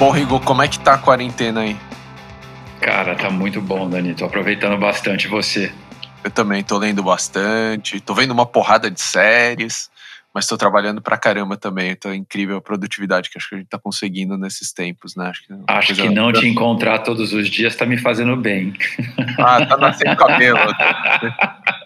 Bom, Rigo, como é que tá a quarentena aí? Cara, tá muito bom, Dani. Tô aproveitando bastante você. Eu também tô lendo bastante, tô vendo uma porrada de séries, mas tô trabalhando pra caramba também. Então é incrível a produtividade que acho que a gente tá conseguindo nesses tempos, né? Acho que, é acho que não te encontrar todos os dias tá me fazendo bem. Ah, tá nascendo cabelo.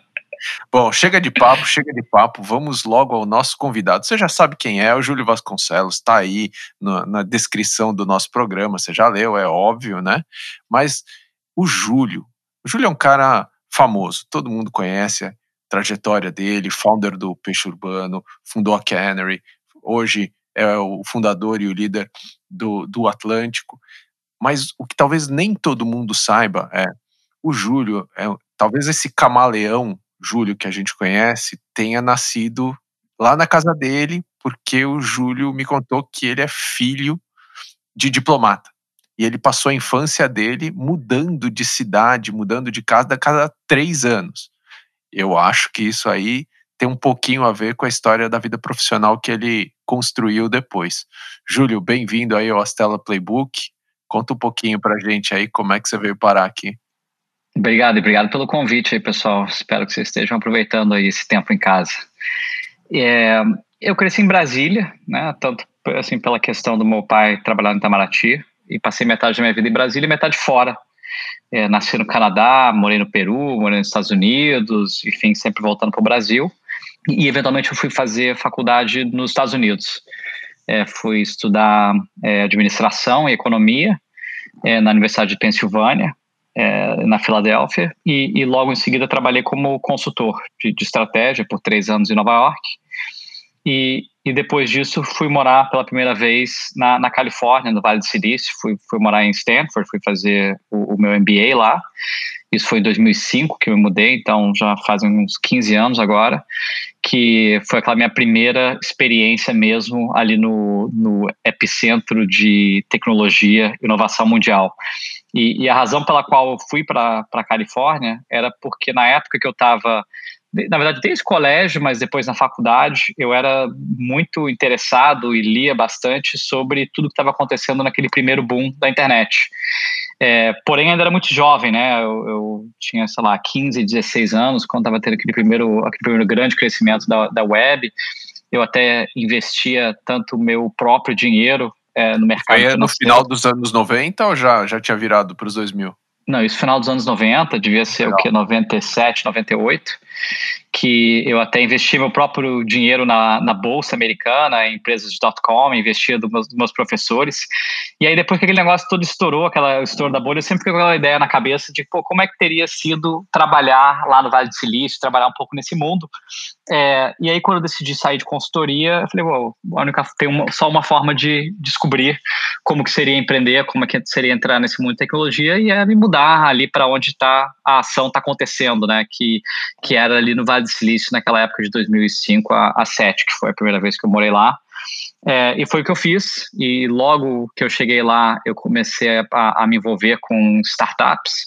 Bom, chega de papo, chega de papo. Vamos logo ao nosso convidado. Você já sabe quem é, o Júlio Vasconcelos, está aí no, na descrição do nosso programa. Você já leu, é óbvio, né? Mas o Júlio, o Júlio é um cara famoso, todo mundo conhece a trajetória dele, founder do Peixe Urbano, fundou a Cannery, hoje é o fundador e o líder do, do Atlântico. Mas o que talvez nem todo mundo saiba é o Júlio é talvez esse camaleão Júlio que a gente conhece tenha nascido lá na casa dele, porque o Júlio me contou que ele é filho de diplomata. E ele passou a infância dele mudando de cidade, mudando de casa a cada três anos. Eu acho que isso aí tem um pouquinho a ver com a história da vida profissional que ele construiu depois. Júlio, bem-vindo aí ao Astela Playbook. Conta um pouquinho pra gente aí como é que você veio parar aqui. Obrigado, obrigado pelo convite aí, pessoal. Espero que vocês estejam aproveitando aí esse tempo em casa. É, eu cresci em Brasília, né, tanto assim pela questão do meu pai trabalhar em Itamaraty, e passei metade da minha vida em Brasília e metade fora. É, nasci no Canadá, morei no Peru, morei nos Estados Unidos, enfim, sempre voltando para o Brasil. E, eventualmente, eu fui fazer faculdade nos Estados Unidos. É, fui estudar é, administração e economia é, na Universidade de Pensilvânia, é, na Filadélfia e, e, logo em seguida trabalhei como consultor de, de, estratégia por três anos em Nova York. E, e depois disso fui morar pela primeira vez na, na Califórnia, no Vale do Silício, fui, fui morar em Stanford, fui fazer o, o meu MBA lá. Isso foi em 2005 que eu me mudei, então já fazem uns 15 anos agora, que foi aquela minha primeira experiência mesmo ali no, no epicentro de tecnologia e inovação mundial. E, e a razão pela qual eu fui para a Califórnia era porque na época que eu estava na verdade, desde colégio, mas depois na faculdade, eu era muito interessado e lia bastante sobre tudo que estava acontecendo naquele primeiro boom da internet. É, porém, ainda era muito jovem, né? Eu, eu, tinha, sei lá, 15, 16 anos, quando estava tendo aquele primeiro, aquele primeiro grande crescimento da, da web. Eu até investia tanto meu próprio dinheiro é, no mercado. Foi no final dos anos 90 ou já, já tinha virado para os 2000? Não, isso final dos anos 90, devia ser Legal. o que, 97, 98 que eu até investi meu próprio dinheiro na, na bolsa americana, em empresas de .com, investia dos meus, dos meus professores. E aí depois que aquele negócio todo estourou, aquela estouro da bolha, eu sempre fiquei com aquela ideia na cabeça de pô, como é que teria sido trabalhar lá no Vale do Silício, trabalhar um pouco nesse mundo. É, e aí quando eu decidi sair de consultoria, eu falei, well, a única, tem uma, só uma forma de descobrir como que seria empreender, como é que seria entrar nesse mundo de tecnologia e é me mudar ali para onde tá, a ação está acontecendo, né? Que, que era ali no Vale do Silício naquela época de 2005 a, a 7, que foi a primeira vez que eu morei lá. É, e foi o que eu fiz. E logo que eu cheguei lá, eu comecei a, a me envolver com startups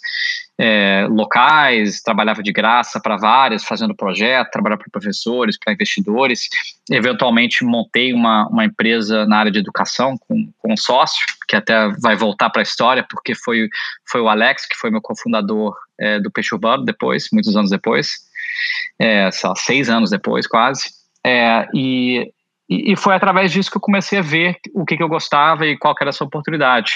é, locais, trabalhava de graça para várias, fazendo projeto, trabalhava para professores, para investidores. Eventualmente montei uma, uma empresa na área de educação com, com um sócio, que até vai voltar para a história, porque foi, foi o Alex, que foi meu cofundador é, do Peixe Urbano depois, muitos anos depois é, sei lá, seis anos depois, quase. É, e, e foi através disso que eu comecei a ver o que, que eu gostava e qual era essa oportunidade.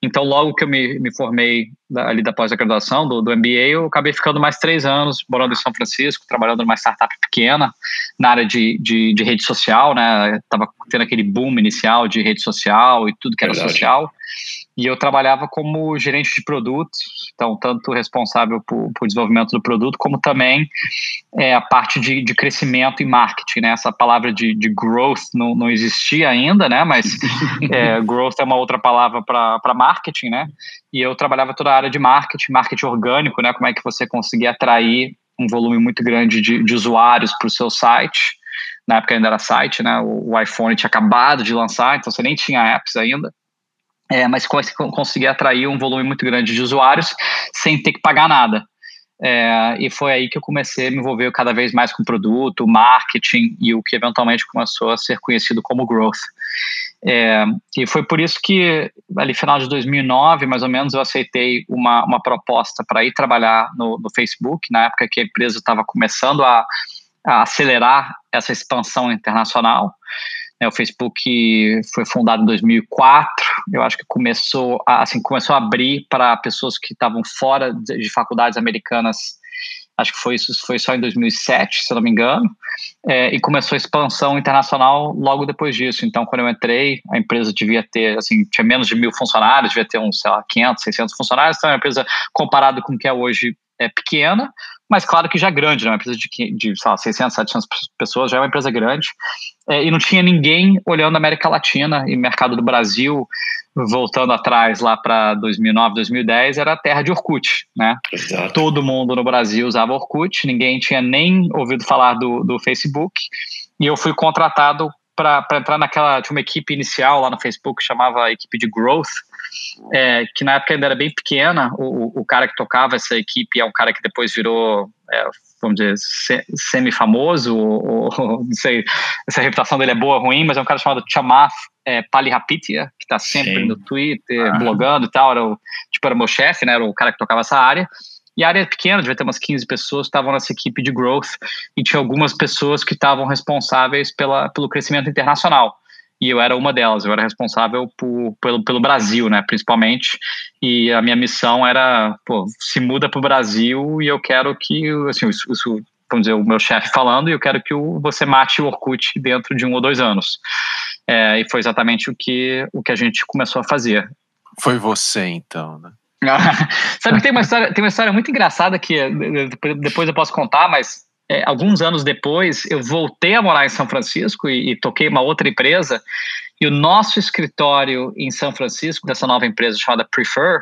Então, logo que eu me, me formei ali da pós-graduação, do, do MBA, eu acabei ficando mais três anos morando em São Francisco, trabalhando numa startup pequena, na área de, de, de rede social, né? Tava tendo aquele boom inicial de rede social e tudo que era Verdade. social. E eu trabalhava como gerente de produtos, então tanto responsável por, por desenvolvimento do produto, como também é, a parte de, de crescimento e marketing, né? Essa palavra de, de growth não, não existia ainda, né? Mas é, growth é uma outra palavra para marketing, né? E eu trabalhava toda a área de marketing, marketing orgânico, né? Como é que você conseguia atrair um volume muito grande de, de usuários para o seu site. Na época ainda era site, né? O, o iPhone tinha acabado de lançar, então você nem tinha apps ainda é, mas conseguir atrair um volume muito grande de usuários sem ter que pagar nada. É, e foi aí que eu comecei a me envolver cada vez mais com produto, marketing e o que eventualmente começou a ser conhecido como growth. É, e foi por isso que, ali final de 2009, mais ou menos, eu aceitei uma, uma proposta para ir trabalhar no, no, Facebook, na época que a empresa estava começando a, a, acelerar essa expansão internacional. É, o Facebook foi fundado em 2004, eu acho que começou a, assim, começou a abrir para pessoas que estavam fora de, de faculdades americanas acho que foi isso foi só em 2007, se não me engano, é, e começou a expansão internacional logo depois disso. Então, quando eu entrei, a empresa devia ter, assim, tinha menos de mil funcionários, devia ter uns, sei lá, 500, 600 funcionários, então é uma empresa comparado com o que é hoje é pequena, mas claro que já é grande, né? uma empresa de, de sei lá, 600, 700 pessoas, já é uma empresa grande, é, e não tinha ninguém olhando a América Latina e mercado do Brasil, voltando atrás lá para 2009, 2010, era a terra de Orkut, né? Exato. Todo mundo no Brasil usava Orkut, ninguém tinha nem ouvido falar do, do Facebook, e eu fui contratado para entrar naquela, tinha uma equipe inicial lá no Facebook, chamava a equipe de Growth, é, que na época ainda era bem pequena, o, o cara que tocava essa equipe é um cara que depois virou, é, vamos dizer, semi-famoso, ou, ou, não sei se a reputação dele é boa ou ruim, mas é um cara chamado Chamath é, Palihapitia, que está sempre Sim. no Twitter, ah. blogando e tal, era o, tipo, era o meu chefe, né, era o cara que tocava essa área, e a área é pequena, devia ter umas 15 pessoas estavam nessa equipe de growth, e tinha algumas pessoas que estavam responsáveis pela, pelo crescimento internacional e eu era uma delas, eu era responsável por, pelo, pelo Brasil, né, principalmente, e a minha missão era, pô, se muda para o Brasil e eu quero que, assim, isso, isso vamos dizer, o meu chefe falando, e eu quero que o, você mate o Orkut dentro de um ou dois anos. É, e foi exatamente o que, o que a gente começou a fazer. Foi você, então, né? Sabe que tem uma história, tem uma história muito engraçada que depois eu posso contar, mas é, alguns anos depois eu voltei a morar em São Francisco e, e toquei uma outra empresa. E o nosso escritório em São Francisco dessa nova empresa chamada Prefer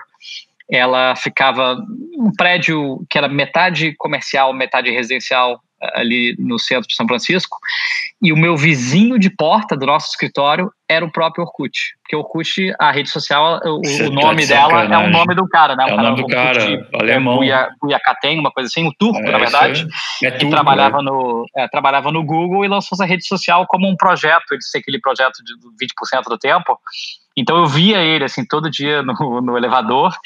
ela ficava um prédio que era metade comercial, metade residencial ali no centro de São Francisco, e o meu vizinho de porta do nosso escritório era o próprio Orkut. Porque o Orkut, a rede social, o, o tá nome dela é o nome do cara, né? É o, nome do cara, alemão. Cuiacatem, uma coisa assim, o turco, é, na verdade. É, é trabalhava, né? no, é, trabalhava no Google e lançou essa rede social como um projeto, ele disse aquele projeto de 20% do tempo. Então eu via ele, assim, todo dia no, no elevador.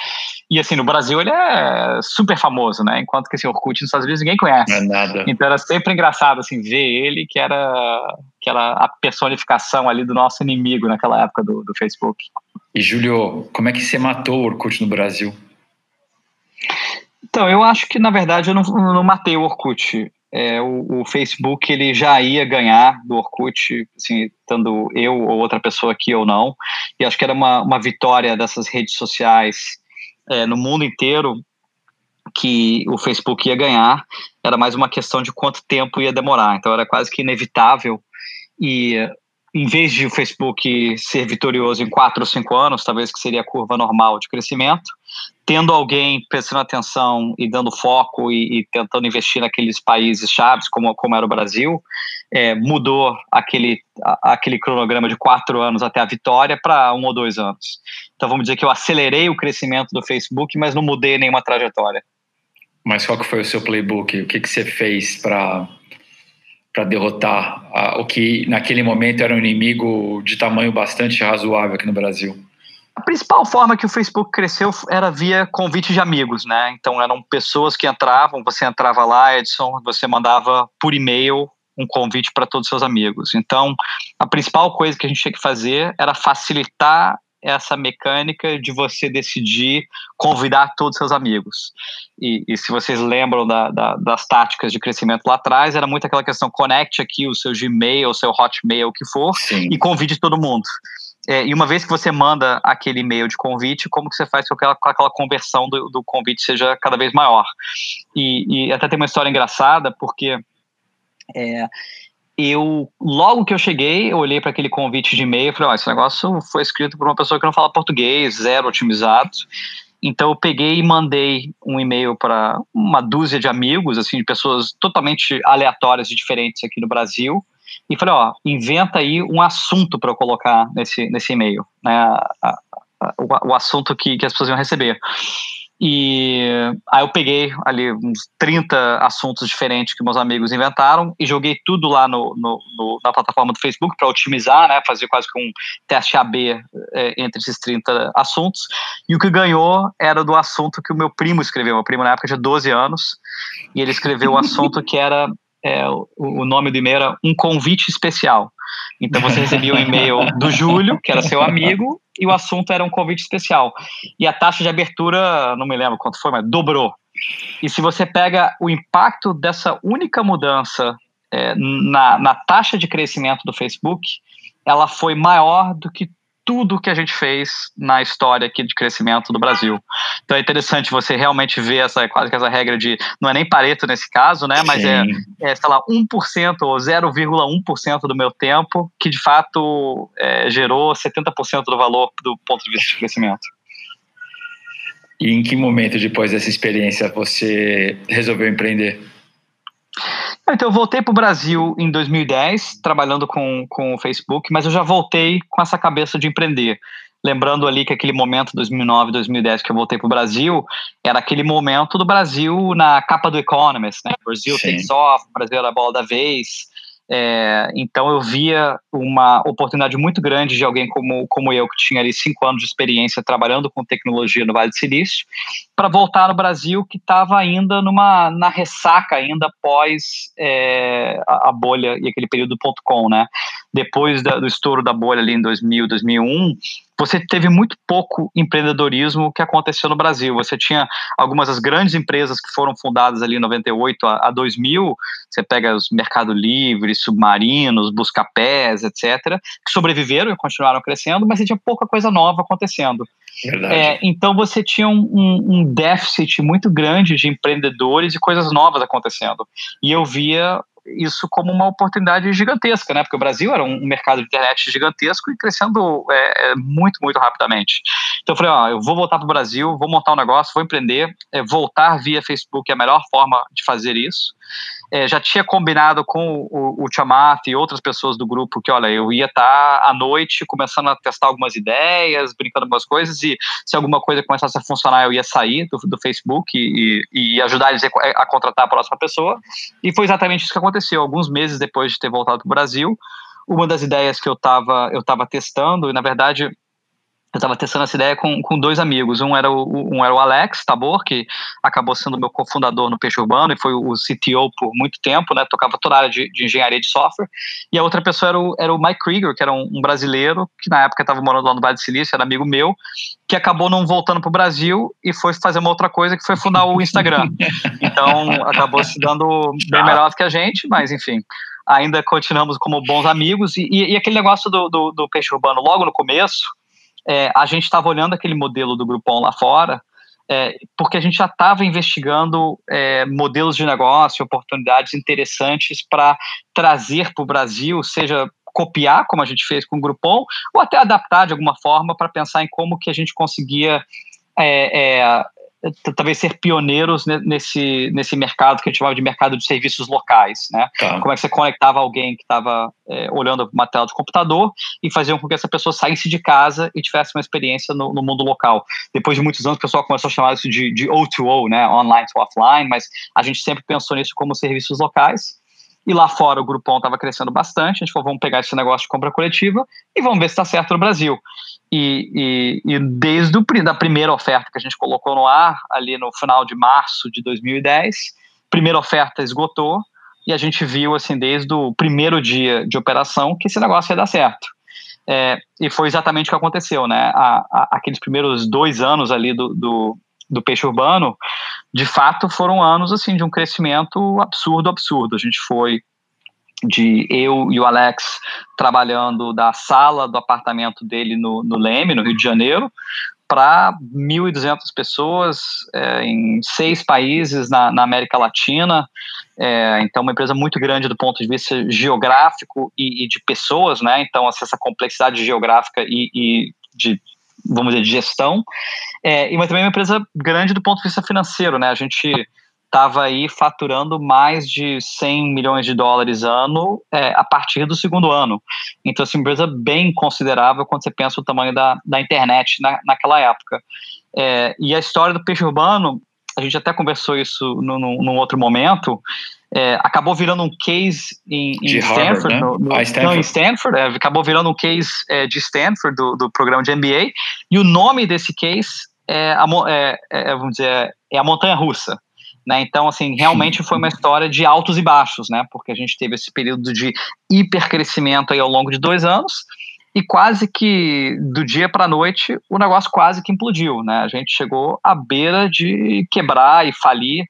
E assim, no Brasil ele é super famoso, né? Enquanto que esse Orkut nos Estados Unidos ninguém conhece. É nada. Então era sempre engraçado, assim, ver ele, que era, que era a personificação ali do nosso inimigo naquela época do, do Facebook. E, Júlio, como é que você matou o Orkut no Brasil? Então, eu acho que, na verdade, eu não, não matei o Orkut. É, o, o, Facebook ele já ia ganhar do Orkut, assim, estando eu ou outra pessoa aqui ou não. E acho que era uma, uma vitória dessas redes sociais é, no mundo inteiro que o Facebook ia ganhar, era mais uma questão de quanto tempo ia demorar. Então era quase que inevitável. E em vez de o Facebook ser vitorioso em quatro ou cinco anos, talvez que seria a curva normal de crescimento, tendo alguém prestando atenção e dando foco e, e tentando investir naqueles países chaves, como, como era o Brasil, é, mudou aquele, a, aquele cronograma de quatro anos até a vitória para um ou dois anos. Então vamos dizer que eu acelerei o crescimento do Facebook, mas não mudei nenhuma trajetória. Mas qual que foi o seu playbook? O que, que você fez para para derrotar a, o que naquele momento era um inimigo de tamanho bastante razoável aqui no Brasil? A principal forma que o Facebook cresceu era via convite de amigos, né? Então eram pessoas que entravam, você entrava lá, Edson, você mandava por e-mail um convite para todos os seus amigos. Então, a principal coisa que a gente tinha que fazer era facilitar essa mecânica de você decidir convidar todos os seus amigos. E, e se vocês lembram da, da, das táticas de crescimento lá atrás, era muito aquela questão: conecte aqui o seu Gmail, o seu Hotmail, o que for, Sim. e convide todo mundo. É, e uma vez que você manda aquele e-mail de convite, como que você faz com que aquela, com aquela conversão do, do, convite seja cada vez maior? E, e até tem uma história engraçada, porque é, eu, logo que eu cheguei, eu olhei para aquele convite de e-mail e falei, oh, esse negócio foi escrito por uma pessoa que não fala português, zero otimizado. Então eu peguei e mandei um e-mail para uma dúzia de amigos, assim, de pessoas totalmente aleatórias e diferentes aqui no Brasil, e falei, ó, inventa aí um assunto para eu colocar nesse, nesse e-mail, né, o, o, assunto que, que as pessoas iam receber. E aí eu peguei ali uns 30 assuntos diferentes que meus amigos inventaram e joguei tudo lá no, no, no na plataforma do Facebook para otimizar, né, fazer quase que um teste AB é, entre esses 30 assuntos. E o que ganhou era do assunto que o meu primo escreveu. Meu primo na época tinha 12 anos e ele escreveu o assunto que era é, o nome do e-mail era um convite especial. Então você recebia um e-mail do Júlio, que era seu amigo, e o assunto era um convite especial. E a taxa de abertura, não me lembro quanto foi, mas dobrou. E se você pega o impacto dessa única mudança é, na, na taxa de crescimento do Facebook, ela foi maior do que tudo que a gente fez na história aqui de crescimento do Brasil. Então é interessante você realmente ver essa quase que essa regra de não é nem Pareto nesse caso, né, mas é, é, sei lá, 1% ou 0,1% do meu tempo que de fato é, gerou 70% do valor do ponto de vista de crescimento. E em que momento depois dessa experiência você resolveu empreender? Então, eu voltei para o Brasil em 2010, trabalhando com, com o Facebook, mas eu já voltei com essa cabeça de empreender. Lembrando ali que aquele momento, 2009, 2010, que eu voltei para o Brasil, era aquele momento do Brasil na capa do Economist, né? Brasil Sim. takes off, Brasil era a bola da vez. É, então eu via uma oportunidade muito grande de alguém como, como eu, que tinha ali cinco anos de experiência trabalhando com tecnologia no Vale do Silício, para voltar no Brasil que estava ainda numa na ressaca ainda após é, a, a, bolha e aquele período do .com, né? Depois da, do estouro da bolha ali em 2000, 2001, você teve muito pouco empreendedorismo que aconteceu no Brasil. Você tinha algumas das grandes empresas que foram fundadas ali em 98 a, a 2000, você pega os Mercado Livre, Submarinos, Buscapés, etc., que sobreviveram e continuaram crescendo, mas você tinha pouca coisa nova acontecendo. É, então você tinha um, um, um, déficit muito grande de empreendedores e coisas novas acontecendo. E eu via isso como uma oportunidade gigantesca, né? Porque o Brasil era um mercado de internet gigantesco e crescendo é, é muito, muito rapidamente. Então eu falei, ó, eu vou voltar para o Brasil, vou montar um negócio, vou empreender, é, voltar via Facebook é a melhor forma de fazer isso é, já tinha combinado com o, o Tiamat e outras pessoas do grupo que, olha, eu ia estar tá à noite começando a testar algumas ideias, brincando algumas coisas, e se alguma coisa começasse a funcionar, eu ia sair do, do Facebook e, e ajudar eles a, a contratar a próxima pessoa. E foi exatamente isso que aconteceu. Alguns meses depois de ter voltado para o Brasil, uma das ideias que eu estava eu tava testando, e na verdade eu estava testando essa ideia com, com dois amigos. Um era, o, um era o Alex Tabor, que acabou sendo meu cofundador no Peixe Urbano e foi o CTO por muito tempo, né? Tocava toda a área de, de engenharia de software. E a outra pessoa era o, era o Mike Krieger, que era um, um brasileiro, que na época estava morando lá no Vale do Silício, era amigo meu, que acabou não voltando para o Brasil e foi fazer uma outra coisa, que foi fundar o Instagram. Então, acabou se dando bem melhor do que a gente, mas enfim ainda continuamos como bons amigos. E, e, e aquele negócio do, do, do, peixe urbano, logo no começo, é, a gente estava olhando aquele modelo do Groupon lá fora, é, porque a gente já estava investigando é, modelos de negócio, oportunidades interessantes para trazer para o Brasil, seja copiar, como a gente fez com o Groupon, ou até adaptar de alguma forma para pensar em como que a gente conseguia é, é, talvez ser pioneiros nesse, nesse mercado que a gente chamava de mercado de serviços locais, né? Tá. Como é que você conectava alguém que estava é, olhando uma tela de computador e fazia com que essa pessoa saísse de casa e tivesse uma experiência no, no mundo local. Depois de muitos anos, o pessoal começou a chamar isso de, de O2O, né? Online to offline, mas a gente sempre pensou nisso como serviços locais. E lá fora o Groupon estava crescendo bastante. A gente falou, vamos pegar esse negócio de compra coletiva e vamos ver se está certo no Brasil. E, e, e desde o, da primeira oferta que a gente colocou no ar, ali no final de março de 2010, primeira oferta esgotou e a gente viu, assim, desde o primeiro dia de operação que esse negócio ia dar certo. É, e foi exatamente o que aconteceu, né? A, a, aqueles primeiros dois anos ali do, do, do peixe urbano, de fato foram anos assim de um crescimento absurdo, absurdo. A gente foi de eu e o Alex trabalhando da sala do apartamento dele no, no Leme, no Rio de Janeiro, para 1.200 pessoas é, em seis países na, na América Latina. É, então, uma empresa muito grande do ponto de vista geográfico e, e de pessoas, né? Então, essa complexidade geográfica e, e de vamos dizer, de gestão, é, e mas também uma empresa grande do ponto de vista financeiro, né? A gente estava aí faturando mais de 100 milhões de dólares ano é, a partir do segundo ano. Então, assim, uma empresa bem considerável quando você pensa o tamanho da, da internet na, naquela época. É, e a história do peixe urbano, a gente até conversou isso num outro momento, é, acabou virando um case em, em Stanford, Harvard, né? no, no, Stanford. Não, em Stanford, é, acabou virando um case é, de Stanford, do, do programa de MBA, e o nome desse case é, a, é, é, vamos dizer, é a montanha russa. Né? Então, assim, realmente foi uma história de altos e baixos, né? Porque a gente teve esse período de hipercrescimento aí ao longo de dois anos e quase que do dia para a noite o negócio quase que implodiu, né? A gente chegou à beira de quebrar e falir.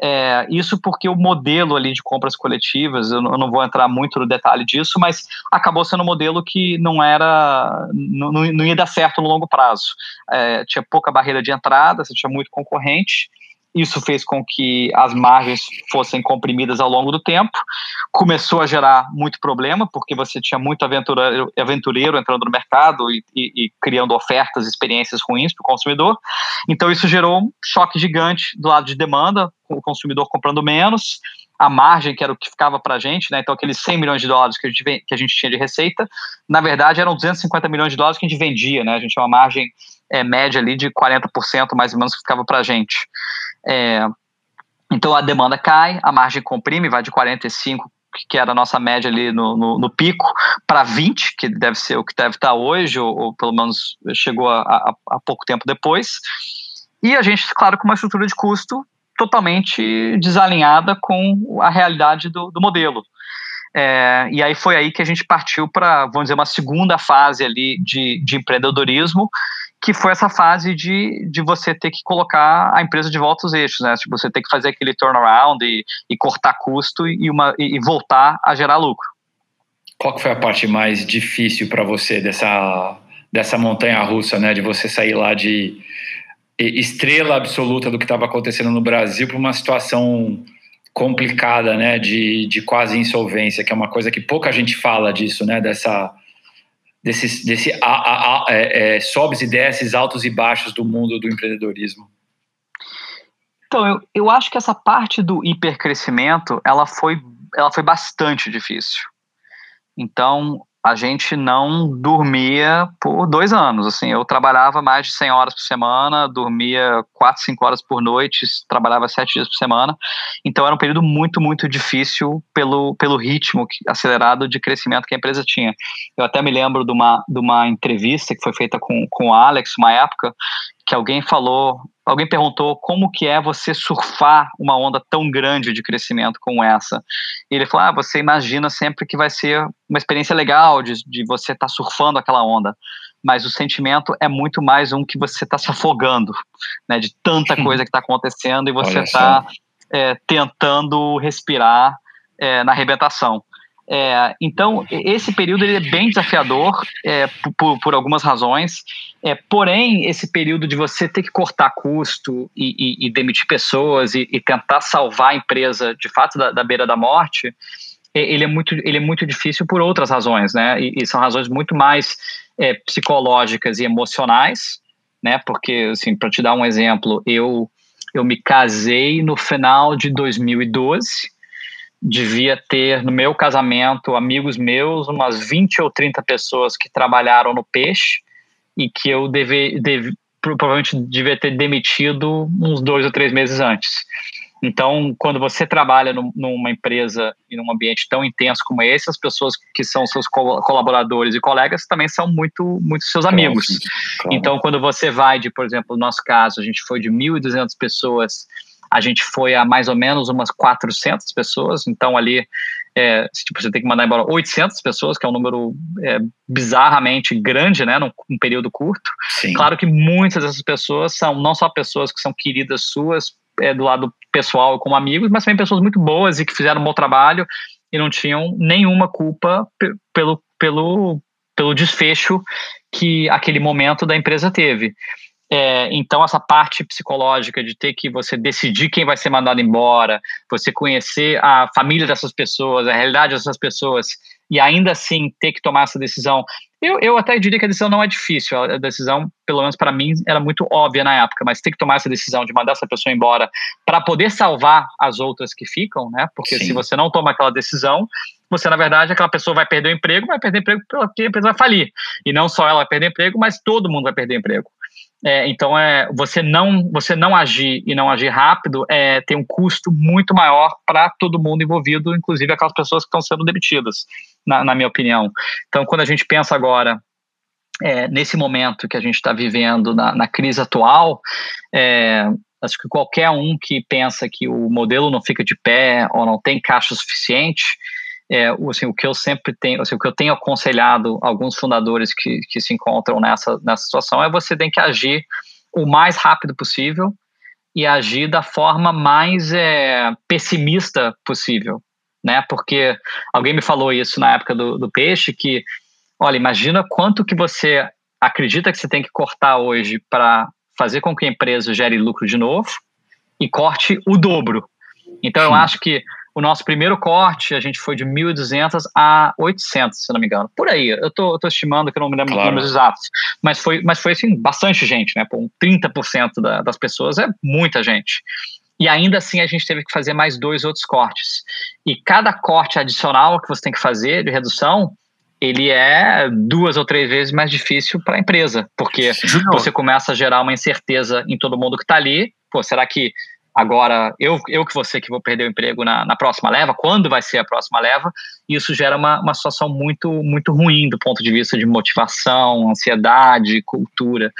É, isso porque o modelo ali de compras coletivas, eu não vou entrar muito no detalhe disso, mas acabou sendo um modelo que não era, não, não ia dar certo no longo prazo. É, tinha pouca barreira de entrada, você tinha muito concorrente, isso fez com que as margens fossem comprimidas ao longo do tempo. Começou a gerar muito problema, porque você tinha muito aventureiro, aventureiro entrando no mercado e, e, e criando ofertas, experiências ruins para o consumidor. Então, isso gerou um choque gigante do lado de demanda, o consumidor comprando menos, a margem que era o que ficava para a gente, né? Então, aqueles 100 milhões de dólares que a, gente, que a gente tinha de receita, na verdade eram 250 milhões de dólares que a gente vendia, né? A gente tinha uma margem é, média ali de 40% mais ou menos que ficava para a gente. É, então a demanda cai, a margem comprime, vai de 45 que era a nossa média ali no, no, no pico, para 20, que deve ser o que deve estar hoje, ou, ou pelo menos chegou a, pouco tempo depois. E a gente, claro, com uma estrutura de custo totalmente desalinhada com a realidade do, do modelo. É, e aí foi aí que a gente partiu para, vamos dizer, uma segunda fase ali de, de empreendedorismo, que foi essa fase de, de você ter que colocar a empresa de volta aos eixos, né? Tipo, você ter que fazer aquele turnaround e, e cortar custo e, uma, e voltar a gerar lucro. Qual foi a parte mais difícil para você dessa, dessa montanha russa, né? De você sair lá de estrela absoluta do que estava acontecendo no Brasil para uma situação complicada, né? De, de quase insolvência, que é uma coisa que pouca gente fala disso, né? Dessa desse, desse a, a, a, é, é, sobes e desces, altos e baixos do mundo do empreendedorismo? Então, eu, eu acho que essa parte do hipercrescimento, ela foi, ela foi bastante difícil. Então, a gente não dormia por dois anos. Assim, eu trabalhava mais de 100 horas por semana, dormia 4, 5 horas por noite, trabalhava 7 dias por semana. Então era um período muito, muito difícil pelo, pelo ritmo acelerado de crescimento que a empresa tinha. Eu até me lembro de uma, de uma entrevista que foi feita com, com o Alex, uma época, que alguém falou, alguém perguntou como que é você surfar uma onda tão grande de crescimento como essa. E ele falou, ah, você imagina sempre que vai ser uma experiência legal de, de você estar tá surfando aquela onda, mas o sentimento é muito mais um que você está se afogando, né, de tanta coisa que está acontecendo e você está é, tentando respirar é, na arrebentação. É, então, esse período ele é bem desafiador é, por, por, algumas razões, é, porém, esse período de você ter que cortar custo e, e, e demitir pessoas e, e, tentar salvar a empresa de fato da, da, beira da morte, ele é, muito, ele é muito difícil por outras razões, né? E, são razões muito mais é, psicológicas e emocionais, né? Porque, assim, para te dar um exemplo, eu, eu me casei no final de 2012 devia ter no meu casamento amigos meus, umas 20 ou 30 pessoas que trabalharam no peixe e que eu deve, deve, provavelmente devia ter demitido uns dois ou três meses antes. Então, quando você trabalha no, numa empresa e num ambiente tão intenso como esse, as pessoas que são seus colaboradores e colegas também são muito, muito seus amigos. Claro, claro. Então, quando você vai de, por exemplo, no nosso caso, a gente foi de 1.200 pessoas a gente foi a mais ou menos umas 400 pessoas, então ali é, tipo, você tem que mandar embora 800 pessoas, que é um número é, bizarramente grande, né, num, num período curto. Sim. Claro que muitas dessas pessoas são não só pessoas que são queridas suas é, do lado pessoal como amigos, mas também pessoas muito boas e que fizeram um bom trabalho e não tinham nenhuma culpa pelo, pelo, pelo desfecho que aquele momento da empresa teve. É, então, essa parte psicológica de ter que você decidir quem vai ser mandado embora, você conhecer a família dessas pessoas, a realidade dessas pessoas, e ainda assim ter que tomar essa decisão. Eu, eu até diria que a decisão não é difícil, a decisão, pelo menos para mim, era muito óbvia na época, mas ter que tomar essa decisão de mandar essa pessoa embora para poder salvar as outras que ficam, né? Porque Sim. se você não toma aquela decisão, você, na verdade, aquela pessoa vai perder o emprego, vai perder o emprego porque a empresa vai falir. E não só ela vai perder emprego, mas todo mundo vai perder o emprego. É, então, é, você, não, você não agir e não agir rápido é, tem um custo muito maior para todo mundo envolvido, inclusive aquelas pessoas que estão sendo demitidas, na, na minha opinião. Então, quando a gente pensa agora é, nesse momento que a gente está vivendo na, na, crise atual, é, acho que qualquer um que pensa que o modelo não fica de pé ou não tem caixa suficiente, é, assim, o que eu sempre tenho, assim, o que eu tenho aconselhado alguns fundadores que, que se encontram nessa, nessa situação é você tem que agir o mais rápido possível e agir da forma mais é, pessimista possível, né? Porque alguém me falou isso na época do, do peixe que, olha, imagina quanto que você acredita que você tem que cortar hoje para fazer com que a empresa gere lucro de novo e corte o dobro. Então eu acho que o nosso primeiro corte, a gente foi de 1.200 a 800, se não me engano. Por aí, eu tô, eu tô estimando que eu não me lembro claro. os números exatos. Mas foi, mas foi assim, bastante gente, né? Pô, 30% da, das pessoas é muita gente. E ainda assim a gente teve que fazer mais dois outros cortes. E cada corte adicional que você tem que fazer de redução, ele é duas ou três vezes mais difícil para a empresa, porque você começa a gerar uma incerteza em todo mundo que está ali. Pô, será que agora eu, eu que você que vou perder o emprego na, na próxima leva, quando vai ser a próxima leva, isso gera uma, uma situação muito, muito ruim do ponto de vista de motivação, ansiedade, cultura.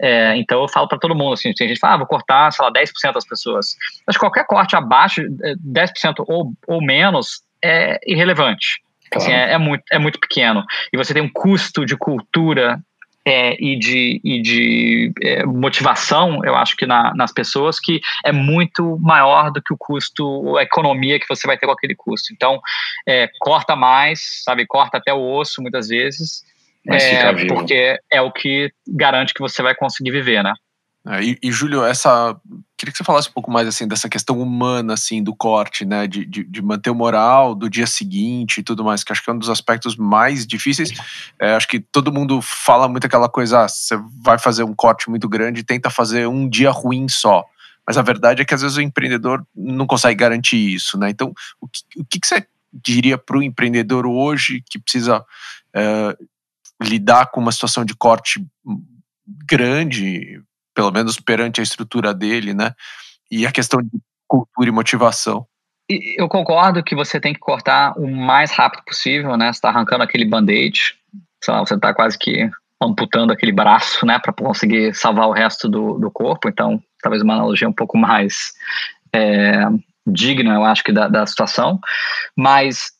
É, então eu falo para todo mundo, assim, tem gente que fala, ah, vou cortar, sei lá, 10% das pessoas. Mas qualquer corte abaixo, 10% é, ou, ou menos, é irrelevante. Assim, é, é, muito, é muito pequeno. E você tem um custo de cultura é, e de, e de é, motivação, eu acho que na, nas pessoas, que é muito maior do que o custo, a economia que você vai ter com aquele custo. Então, é, corta mais, sabe, corta até o osso muitas vezes, é, porque é o que garante que você vai conseguir viver, né? É, e, e, Júlio, essa queria que você falasse um pouco mais assim dessa questão humana assim do corte, né, de, de, de, manter o moral do dia seguinte e tudo mais, que acho que é um dos aspectos mais difíceis. É, acho que todo mundo fala muito aquela coisa, ah, você vai fazer um corte muito grande tenta fazer um dia ruim só. Mas a verdade é que às vezes o empreendedor não consegue garantir isso, né? Então, o que, o que você diria para o empreendedor hoje que precisa é, lidar com uma situação de corte grande, pelo menos perante a estrutura dele, né? E a questão de cultura e motivação. Eu concordo que você tem que cortar o mais rápido possível, né? Você está arrancando aquele band-aid, você está quase que amputando aquele braço, né, para conseguir salvar o resto do, do corpo. Então, talvez uma analogia um pouco mais é, digna, eu acho que da, da situação. Mas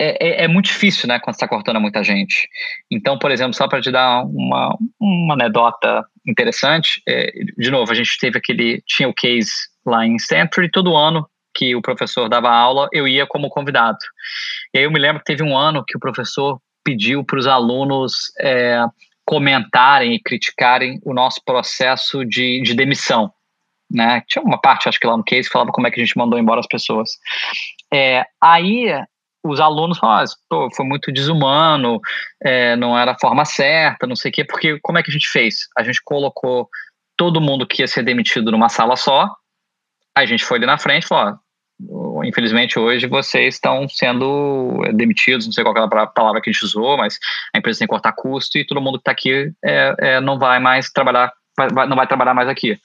é, é, é, muito difícil, né, quando está cortando muita gente. Então, por exemplo, só para te dar uma, uma anedota interessante, é, de novo, a gente teve aquele, tinha o case lá em Stanford, todo ano que o professor dava aula, eu ia como convidado. E aí eu me lembro que teve um ano que o professor pediu para os alunos é, comentarem e criticarem o nosso processo de, de demissão. Né? Tinha uma parte, acho que lá no case, falava como é que a gente mandou embora as pessoas. É, aí os alunos falam, ah, foi muito desumano, é, não era a forma certa, não sei o quê, porque como é que a gente fez? A gente colocou todo mundo que ia ser demitido numa sala só, a gente foi ali na frente e falou, ó, infelizmente hoje vocês estão sendo demitidos, não sei qual é a palavra que a gente usou, mas a empresa tem que cortar custo e todo mundo que está aqui é, é, não vai mais trabalhar, vai, não vai trabalhar mais aqui.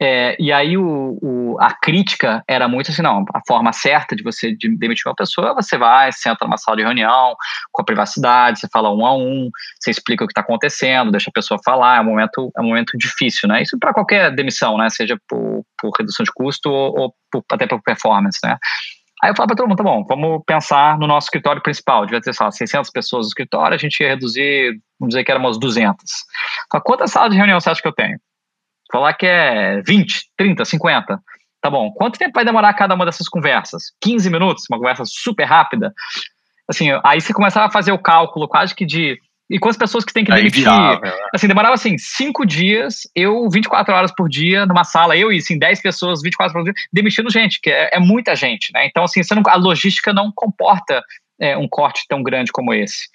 É, e aí o, o, a crítica era muito assim, não, a forma certa de você de demitir uma pessoa, você vai, senta numa sala de reunião, com a privacidade, você fala um a um, você explica o que está acontecendo, deixa a pessoa falar, é um momento, é um momento difícil, né? Isso para qualquer demissão, né? Seja por, por redução de custo ou, ou por, até por performance, né? Aí eu falo para todo mundo, tá bom, vamos pensar no nosso escritório principal, devia ter, sei lá, 600 pessoas no escritório, a gente ia reduzir, vamos dizer que éramos 200. Então, quantas salas de reunião você acha que eu tenho? Falar que é 20, 30, 50. Tá bom. Quanto tempo vai demorar cada uma dessas conversas? 15 minutos? Uma conversa super rápida? Assim, aí você começava a fazer o cálculo quase que de. E quantas pessoas que tem que demitir? Virava, né? assim, demorava assim, cinco dias, eu 24 horas por dia numa sala, eu e assim, 10 pessoas 24 horas por dia, demitindo gente, que é, é muita gente, né? Então, assim, não, a logística não comporta é, um corte tão grande como esse.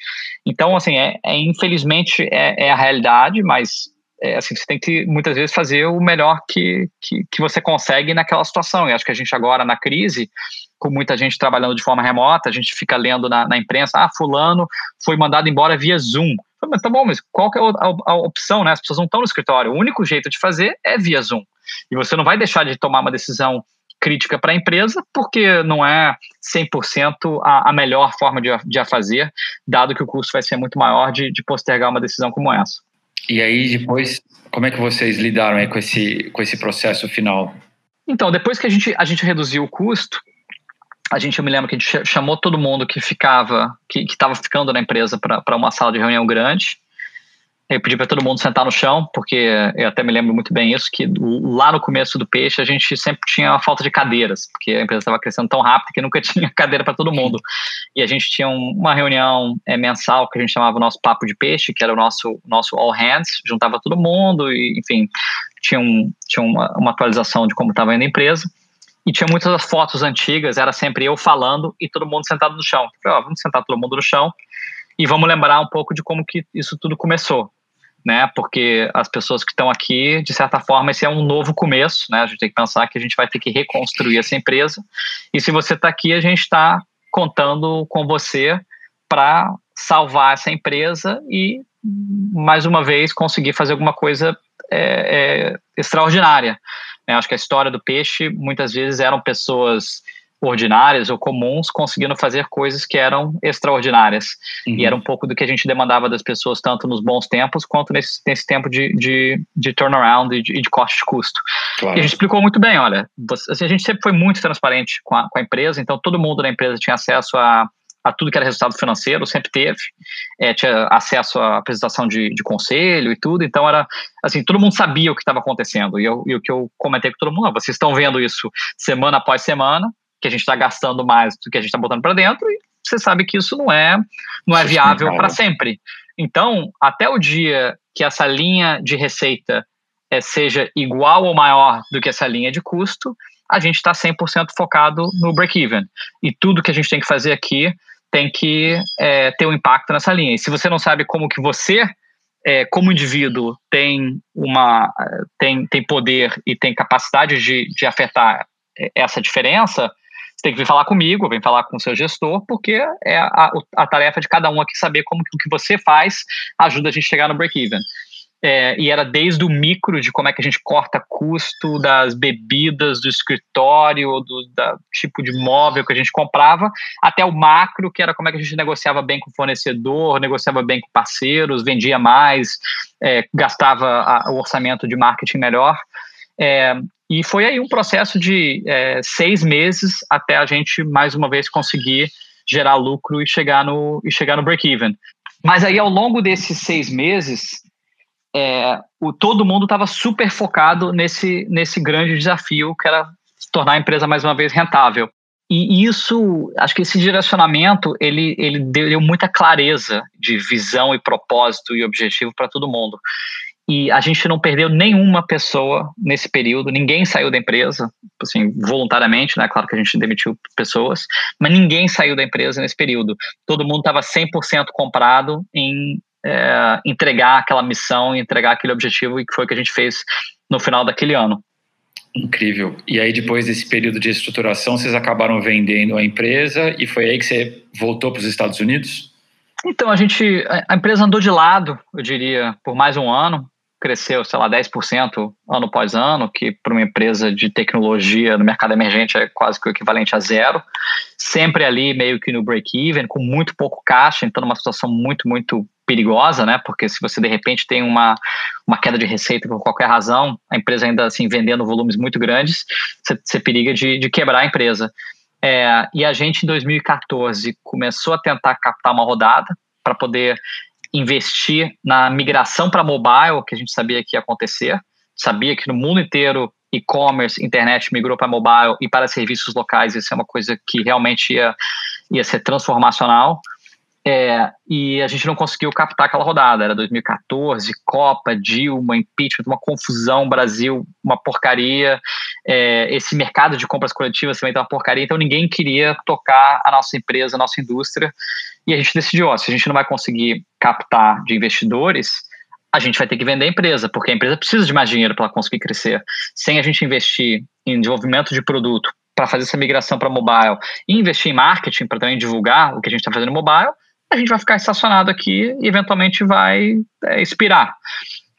Então, assim, é, é infelizmente é, é, a realidade, mas é, assim, você tem que muitas vezes fazer o melhor que, que, que, você consegue naquela situação. E acho que a gente agora na crise, com muita gente trabalhando de forma remota, a gente fica lendo na, na imprensa, ah, fulano foi mandado embora via Zoom. Mas tá bom, mas qual que é a, a opção, né? As pessoas não estão no escritório. O único jeito de fazer é via Zoom. E você não vai deixar de tomar uma decisão crítica para a empresa, porque não é 100% a, a melhor forma de, de a fazer, dado que o custo vai ser muito maior de, de postergar uma decisão como essa. E aí, depois, como é que vocês lidaram aí com esse, com esse processo final? Então, depois que a gente, a gente reduziu o custo, a gente, eu me lembro que a gente chamou todo mundo que ficava, que estava ficando na empresa para uma sala de reunião grande, eu pedi para todo mundo sentar no chão, porque eu até me lembro muito bem isso, que lá no começo do peixe a gente sempre tinha uma falta de cadeiras, porque a empresa estava crescendo tão rápido que nunca tinha cadeira para todo mundo. E a gente tinha uma reunião é, mensal que a gente chamava o nosso papo de peixe, que era o nosso, nosso all hands, juntava todo mundo e, enfim, tinha, um, tinha uma, uma atualização de como estava indo a empresa. E tinha muitas fotos antigas, era sempre eu falando e todo mundo sentado no chão. falei, ó, vamos sentar todo mundo no chão e vamos lembrar um pouco de como que isso tudo começou, né? Porque as pessoas que estão aqui, de certa forma, esse é um novo começo, né? A gente tem que pensar que a gente vai ter que reconstruir essa empresa. E se você está aqui, a gente está contando com você para salvar essa empresa e mais uma vez conseguir fazer alguma coisa é, é, extraordinária. Eu acho que a história do peixe muitas vezes eram pessoas ordinárias ou comuns conseguindo fazer coisas que eram extraordinárias. Uhum. E era um pouco do que a gente demandava das pessoas, tanto nos bons tempos quanto nesse, nesse tempo de, de, de turnaround e de, de corte de custo. Claro. E a gente explicou muito bem: olha, assim, a gente sempre foi muito transparente com a, com a empresa, então todo mundo na empresa tinha acesso a a tudo que era resultado financeiro, sempre teve, é, tinha acesso à apresentação de, de, conselho e tudo, então era assim, todo mundo sabia o que estava acontecendo, e, eu, e o que eu comentei com todo mundo, ah, vocês estão vendo isso semana após semana, que a gente está gastando mais do que a gente está botando para dentro e você sabe que isso não é não é viável para sempre. Então, até o dia que essa linha de receita é, seja igual ou maior do que essa linha de custo, a gente está 100% focado no break-even. E tudo que a gente tem que fazer aqui tem que é, ter um impacto nessa linha. E se você não sabe como que você, é, como indivíduo, tem, uma, tem, tem poder e tem capacidade de, de afetar essa diferença, tem que vir falar comigo, vem falar com o seu gestor, porque é a, a tarefa de cada um aqui saber como que o que você faz ajuda a gente a chegar no break-even. É, e era desde o micro de como é que a gente corta custo das bebidas do escritório, do da, tipo de móvel que a gente comprava, até o macro, que era como é que a gente negociava bem com o fornecedor, negociava bem com parceiros, vendia mais, é, gastava a, o orçamento de marketing melhor. É, e foi aí um processo de é, seis meses até a gente, mais uma vez, conseguir gerar lucro e chegar no, e chegar no break-even. Mas aí, ao longo desses seis meses, é, o, todo mundo estava super focado nesse, nesse grande desafio que era tornar a empresa mais uma vez rentável. E isso, acho que esse direcionamento, ele, ele deu muita clareza de visão e propósito e objetivo para todo mundo e a gente não perdeu nenhuma pessoa nesse período, ninguém saiu da empresa, assim, voluntariamente, né? Claro que a gente demitiu pessoas, mas ninguém saiu da empresa nesse período. Todo mundo estava 100% comprado em é, entregar aquela missão, entregar aquele objetivo, e que foi o que a gente fez no final daquele ano. Incrível. E aí, depois desse período de estruturação, vocês acabaram vendendo a empresa e foi aí que você voltou para os Estados Unidos? Então, a gente, a empresa andou de lado, eu diria, por mais um ano cresceu, sei lá, 10% ano após ano, que para uma empresa de tecnologia no mercado emergente é quase que o equivalente a zero. Sempre ali meio que no break-even, com muito pouco caixa, então numa situação muito, muito perigosa, né? Porque se você de repente tem uma, uma queda de receita por qualquer razão, a empresa ainda assim vendendo volumes muito grandes, você, você periga de, de quebrar a empresa. É, e a gente em 2014 começou a tentar captar uma rodada para poder investir na migração para mobile, que a gente sabia que ia acontecer, sabia que no mundo inteiro e-commerce, internet migrou para mobile e para serviços locais, isso é uma coisa que realmente ia, ia ser transformacional. É, e a gente não conseguiu captar aquela rodada. Era 2014, Copa, Dilma, impeachment, uma confusão, Brasil, uma porcaria. É, esse mercado de compras coletivas também está uma porcaria. Então ninguém queria tocar a nossa empresa, a nossa indústria. E a gente decidiu: ó, se a gente não vai conseguir captar de investidores, a gente vai ter que vender a empresa, porque a empresa precisa de mais dinheiro para conseguir crescer. Sem a gente investir em desenvolvimento de produto para fazer essa migração para mobile e investir em marketing para também divulgar o que a gente está fazendo no mobile, a gente vai ficar estacionado aqui e eventualmente vai é, expirar.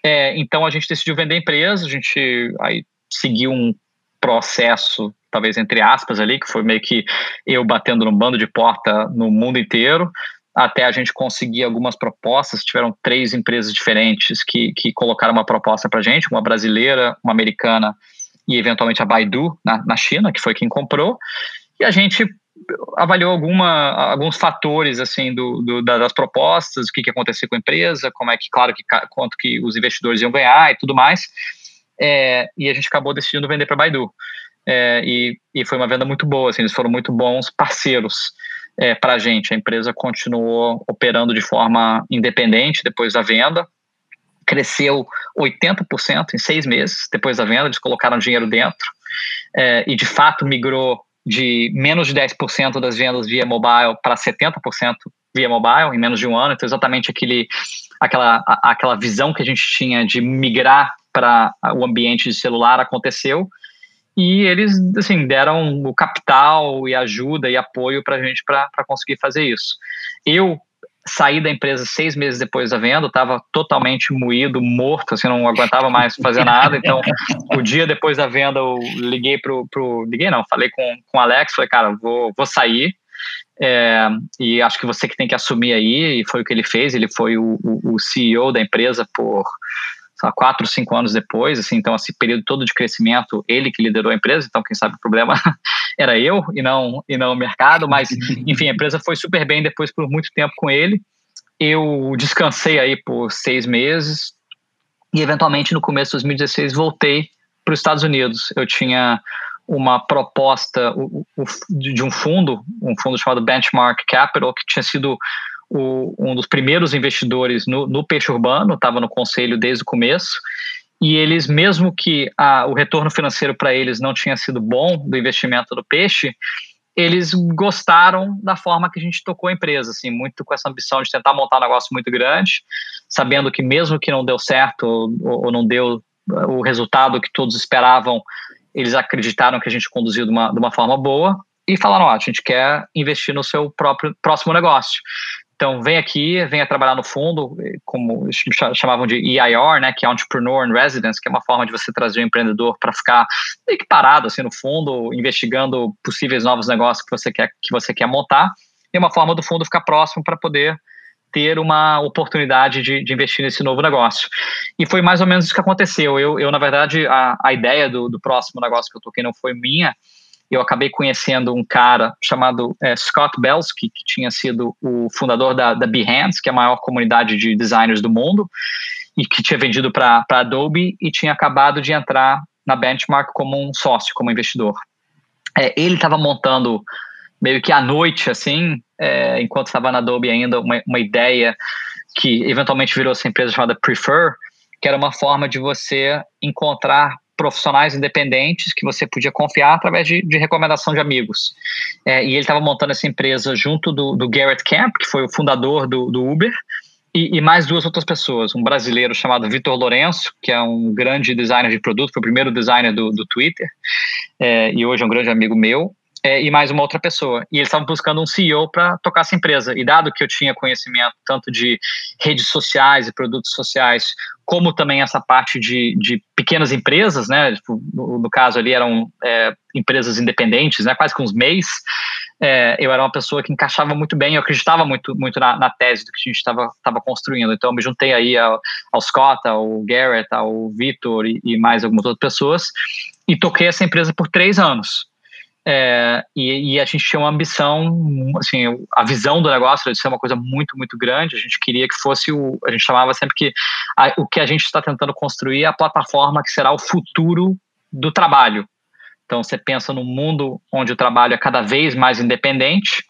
É, então a gente decidiu vender a empresa, a gente aí seguiu um processo, talvez entre aspas ali, que foi meio que eu batendo no bando de porta no mundo inteiro, até a gente conseguir algumas propostas. Tiveram três empresas diferentes que, que colocaram uma proposta para gente, uma brasileira, uma americana e eventualmente a Baidu na, na China, que foi quem comprou. E a gente avaliou alguma, alguns fatores assim do, do, das propostas, o que, que ia acontecer com a empresa, como é que, claro, que, quanto que os investidores iam ganhar e tudo mais. É, e a gente acabou decidindo vender para Baidu. É, e, e foi uma venda muito boa, assim, eles foram muito bons parceiros é, para a gente. A empresa continuou operando de forma independente depois da venda, cresceu 80% em seis meses depois da venda, eles colocaram dinheiro dentro é, e de fato migrou de menos de 10% das vendas via mobile para 70% via mobile em menos de um ano. Então, exatamente aquele, aquela, aquela visão que a gente tinha de migrar para o ambiente de celular aconteceu e eles assim deram o capital e ajuda e apoio para a gente para conseguir fazer isso. Eu saí da empresa seis meses depois da venda, estava totalmente moído, morto, assim, não aguentava mais fazer nada. Então, o dia depois da venda, eu liguei pro, pro liguei não, falei com, com o Alex, falei, cara, vou, vou sair. É, e acho que você que tem que assumir aí, e foi o que ele fez. Ele foi o, o, o CEO da empresa por lá, quatro, cinco anos depois, assim, então esse período todo de crescimento, ele que liderou a empresa, então quem sabe o problema era eu e não, e não o mercado, mas enfim, a empresa foi super bem depois por muito tempo com ele, eu descansei aí por seis meses e eventualmente no começo de 2016 voltei para os Estados Unidos, eu tinha uma proposta de um fundo, um fundo chamado Benchmark Capital, que tinha sido o, um dos primeiros investidores no, no peixe urbano, estava no conselho desde o começo, e eles, mesmo que a, o retorno financeiro para eles não tinha sido bom do investimento do peixe, eles gostaram da forma que a gente tocou a empresa, assim, muito com essa ambição de tentar montar um negócio muito grande, sabendo que mesmo que não deu certo ou, ou não deu o resultado que todos esperavam, eles acreditaram que a gente conduziu de uma, de uma forma boa e falaram, ó, a gente quer investir no seu próprio próximo negócio. Então, vem aqui, venha trabalhar no fundo, como chamavam de EIR, né, que é Entrepreneur in Residence, que é uma forma de você trazer o um empreendedor para ficar meio que parado assim no fundo, investigando possíveis novos negócios que você quer que você quer montar, e uma forma do fundo ficar próximo para poder ter uma oportunidade de, de, investir nesse novo negócio. E foi mais ou menos isso que aconteceu. Eu, eu na verdade, a, a ideia do, do próximo negócio que eu toquei não foi minha, eu acabei conhecendo um cara chamado é, Scott Belsky, que tinha sido o fundador da, da Behance, que é a maior comunidade de designers do mundo, e que tinha vendido para Adobe e tinha acabado de entrar na Benchmark como um sócio, como investidor. É, ele estava montando meio que à noite, assim, é, enquanto estava na Adobe ainda, uma, uma ideia que eventualmente virou essa empresa chamada Prefer, que era uma forma de você encontrar profissionais independentes que você podia confiar através de, de recomendação de amigos. É, e ele estava montando essa empresa junto do, do, Garrett Camp, que foi o fundador do, do Uber, e, e, mais duas outras pessoas. Um brasileiro chamado Vitor Lourenço, que é um grande designer de produto, foi o primeiro designer do, do Twitter, é, e hoje é um grande amigo meu, é, e mais uma outra pessoa. E eles estavam buscando um CEO para tocar essa empresa. E dado que eu tinha conhecimento tanto de redes sociais e produtos sociais, como também essa parte de, de pequenas empresas, né? Tipo, no, no, caso ali eram é, empresas independentes, né? Quase com uns MEIs. É, eu era uma pessoa que encaixava muito bem, eu acreditava muito, muito na, na tese do que a gente estava construindo. Então, eu me juntei aí ao, ao Scott, ao Garrett, ao Vitor e, e mais algumas outras pessoas e toquei essa empresa por três anos. É, e, e, a gente tinha uma ambição, assim, a visão do negócio de ser uma coisa muito, muito grande. A gente queria que fosse o. A gente chamava sempre que a, o que a gente está tentando construir é a plataforma que será o futuro do trabalho. Então, você pensa num mundo onde o trabalho é cada vez mais independente,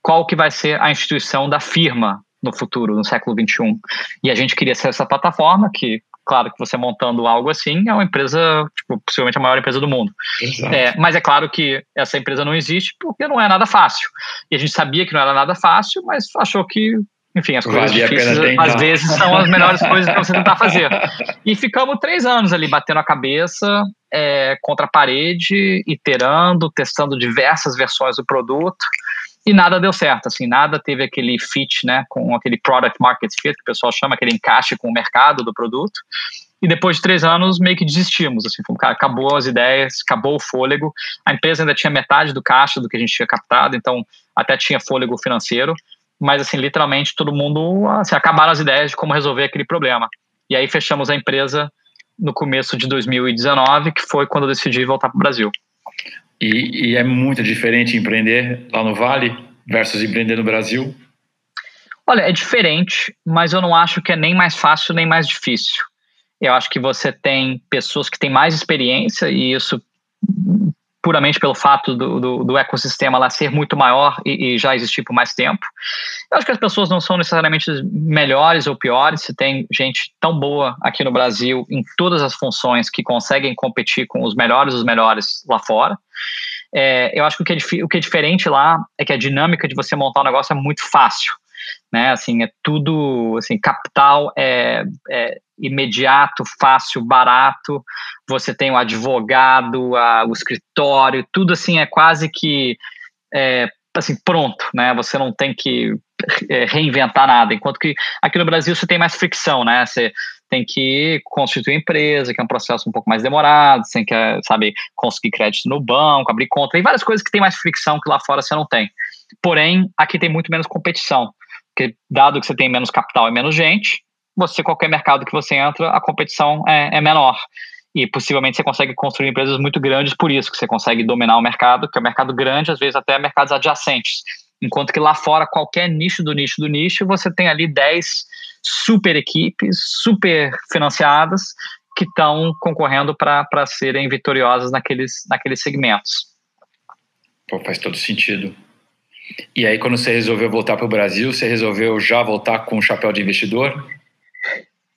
qual que vai ser a instituição da firma no futuro, no século 21? E a gente queria ser essa plataforma que claro que você montando algo assim é uma empresa, tipo, possivelmente a maior empresa do mundo. É, mas é claro que essa empresa não existe porque não é nada fácil. E a gente sabia que não era nada fácil, mas achou que, enfim, as coisas vale difíceis às vezes são as melhores coisas para você tentar fazer. E ficamos três anos ali batendo a cabeça é, contra a parede, iterando, testando diversas versões do produto e nada deu certo, assim, nada teve aquele fit, né, com aquele product market fit, que o pessoal chama, aquele encaixe com o mercado do produto. E depois de três anos, meio que desistimos, assim, acabou as ideias, acabou o fôlego. A empresa ainda tinha metade do caixa do que a gente tinha captado, então até tinha fôlego financeiro, mas, assim, literalmente todo mundo, assim, acabaram as ideias de como resolver aquele problema. E aí fechamos a empresa no começo de 2019, que foi quando eu decidi voltar para o Brasil. E, e, é muito diferente empreender lá no Vale versus empreender no Brasil? Olha, é diferente, mas eu não acho que é nem mais fácil nem mais difícil. Eu acho que você tem pessoas que têm mais experiência e isso puramente pelo fato do, do, do ecossistema lá ser muito maior e, e, já existir por mais tempo. Eu acho que as pessoas não são necessariamente melhores ou piores, se tem gente tão boa aqui no Brasil em todas as funções que conseguem competir com os melhores dos melhores lá fora. É, eu acho que o que, é, o que é diferente lá é que a dinâmica de você montar um negócio é muito fácil né? Assim, é tudo, assim, capital é, é imediato, fácil, barato. Você tem o advogado, a, o escritório, tudo assim é quase que é, assim pronto, né? Você não tem que é, reinventar nada. Enquanto que aqui no Brasil você tem mais fricção, né? Você tem que constituir empresa, que é um processo um pouco mais demorado, você tem que, sabe, conseguir crédito no banco, abrir conta, tem várias coisas que tem mais fricção que lá fora você não tem. Porém, aqui tem muito menos competição. Porque, dado que você tem menos capital e menos gente, você, qualquer mercado que você entra, a competição é, é menor. E possivelmente você consegue construir empresas muito grandes por isso, que você consegue dominar o mercado, que é um mercado grande, às vezes até mercados adjacentes. Enquanto que lá fora, qualquer nicho do nicho do nicho, você tem ali 10 super equipes, super financiadas, que estão concorrendo para serem vitoriosas naqueles, naqueles segmentos. Pô, faz todo sentido. E aí, quando você resolveu voltar para o Brasil, você resolveu já voltar com o chapéu de investidor?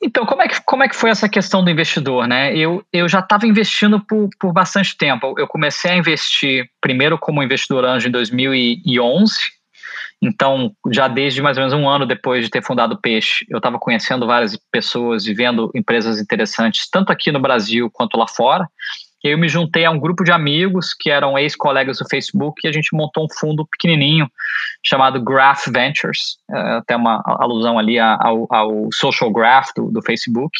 Então, como é que, como é que foi essa questão do investidor? Né? Eu, eu já estava investindo por, por bastante tempo. Eu comecei a investir primeiro como investidor anjo em 2011. Então, já desde mais ou menos um ano depois de ter fundado o Peixe, eu estava conhecendo várias pessoas e vendo empresas interessantes, tanto aqui no Brasil quanto lá fora. Aí eu me juntei a um grupo de amigos que eram ex-colegas do Facebook e a gente montou um fundo pequenininho chamado Graph Ventures, é, até uma alusão ali ao, ao social graph do, do Facebook.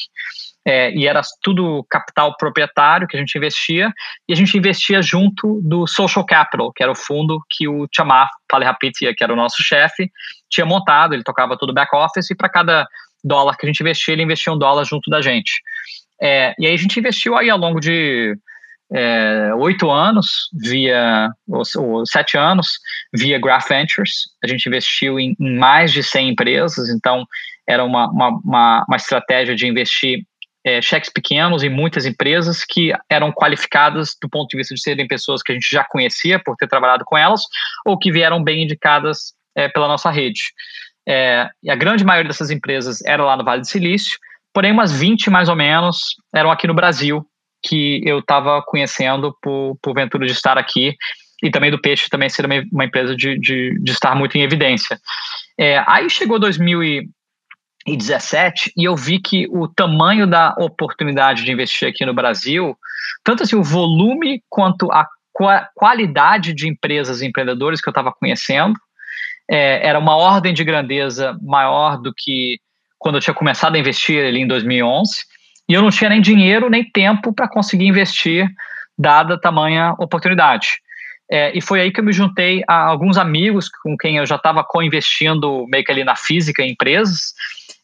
É, e era tudo capital proprietário que a gente investia, e a gente investia junto do Social Capital, que era o fundo que o Chamar Palihapitiya, que era o nosso chefe, tinha montado, ele tocava todo o back-office, e para cada dólar que a gente investia, ele investia um dólar junto da gente. É, e aí a gente investiu aí ao longo de é, oito anos via, ou, sete anos via Graph Ventures. A gente investiu em, em mais de 100 empresas, então era uma, uma, uma, uma estratégia de investir é, cheques pequenos em muitas empresas que eram qualificadas do ponto de vista de serem pessoas que a gente já conhecia por ter trabalhado com elas ou que vieram bem indicadas é, pela nossa rede. É, a grande maioria dessas empresas era lá no Vale do Silício, porém umas 20 mais ou menos eram aqui no Brasil, que eu estava conhecendo por, por ventura de estar aqui e também do Peixe também ser uma, uma empresa de, de, de, estar muito em evidência. É, aí chegou 2017 e eu vi que o tamanho da oportunidade de investir aqui no Brasil, tanto assim o volume quanto a qualidade de empresas e empreendedores que eu estava conhecendo, é, era uma ordem de grandeza maior do que quando eu tinha começado a investir ali em 2011. E eu não tinha nem dinheiro nem tempo para conseguir investir, dada tamanha oportunidade. É, e foi aí que eu me juntei a alguns amigos com quem eu já estava co-investindo meio que ali na física em empresas,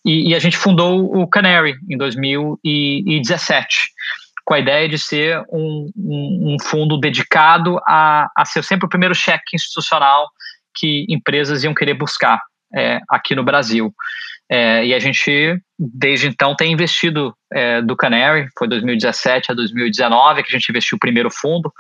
e, e, a gente fundou o Canary em 2017, com a ideia de ser um, um, um fundo dedicado a, a ser sempre o primeiro cheque institucional que empresas iam querer buscar é, aqui no Brasil. É, e a gente, desde então, tem investido é, do Canary, foi 2017 a 2019 que a gente investiu o primeiro fundo,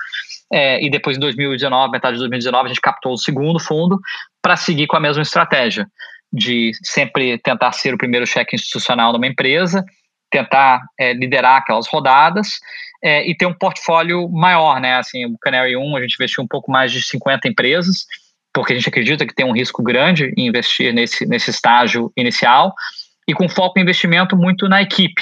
é, e depois em 2019, metade de 2019, a gente captou o segundo fundo para seguir com a mesma estratégia, de sempre tentar ser o primeiro cheque institucional numa empresa, tentar é, liderar aquelas rodadas é, e ter um portfólio maior, né? Assim, o Canary 1, a gente investiu um pouco mais de 50 empresas, porque a gente acredita que tem um risco grande em investir nesse, nesse estágio inicial, e com foco em investimento muito na equipe.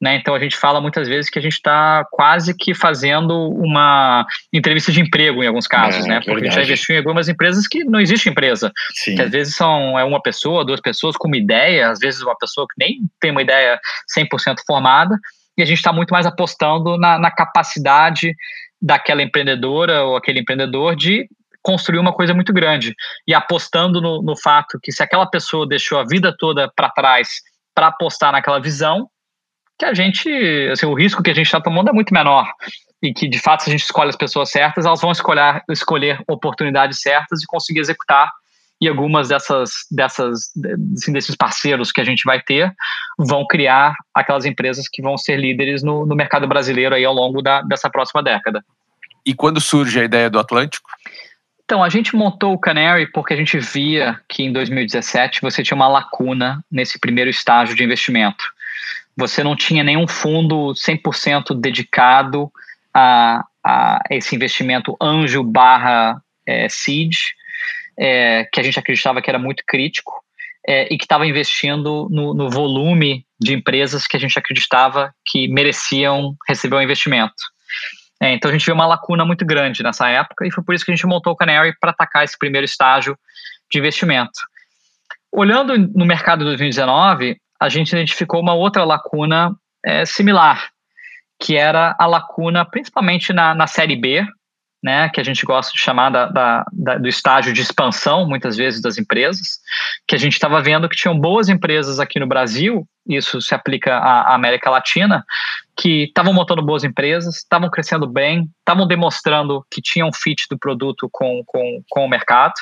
Né? Então a gente fala muitas vezes que a gente está quase que fazendo uma entrevista de emprego em alguns casos, é, né? Porque verdade. a gente já investiu em algumas empresas que não existe empresa. Sim. Que às vezes são é uma pessoa, duas pessoas com uma ideia, às vezes uma pessoa que nem tem uma ideia 100% formada, e a gente está muito mais apostando na, na capacidade daquela empreendedora ou aquele empreendedor de construir uma coisa muito grande e apostando no, no fato que se aquela pessoa deixou a vida toda para trás para apostar naquela visão, que a gente, assim, o risco que a gente está tomando é muito menor e que de fato se a gente escolhe as pessoas certas, elas vão escolher, escolher oportunidades certas e conseguir executar e algumas dessas, dessas assim, desses parceiros que a gente vai ter vão criar aquelas empresas que vão ser líderes no, no mercado brasileiro aí ao longo da, dessa próxima década. E quando surge a ideia do Atlântico? Então, a gente montou o Canary porque a gente via que em 2017 você tinha uma lacuna nesse primeiro estágio de investimento. Você não tinha nenhum fundo 100% dedicado a, a, esse investimento anjo barra é, seed, é, que a gente acreditava que era muito crítico é, e que estava investindo no, no volume de empresas que a gente acreditava que mereciam receber o um investimento. É, então a gente viu uma lacuna muito grande nessa época e foi por isso que a gente montou o Canary para atacar esse primeiro estágio de investimento. Olhando no mercado de 2019, a gente identificou uma outra lacuna é, similar, que era a lacuna principalmente na, na série B, né, que a gente gosta de chamar da, da, da, do estágio de expansão, muitas vezes, das empresas, que a gente estava vendo que tinham boas empresas aqui no Brasil, isso se aplica à, América Latina, que estavam montando boas empresas, estavam crescendo bem, estavam demonstrando que tinham fit do produto com, com, com o mercado,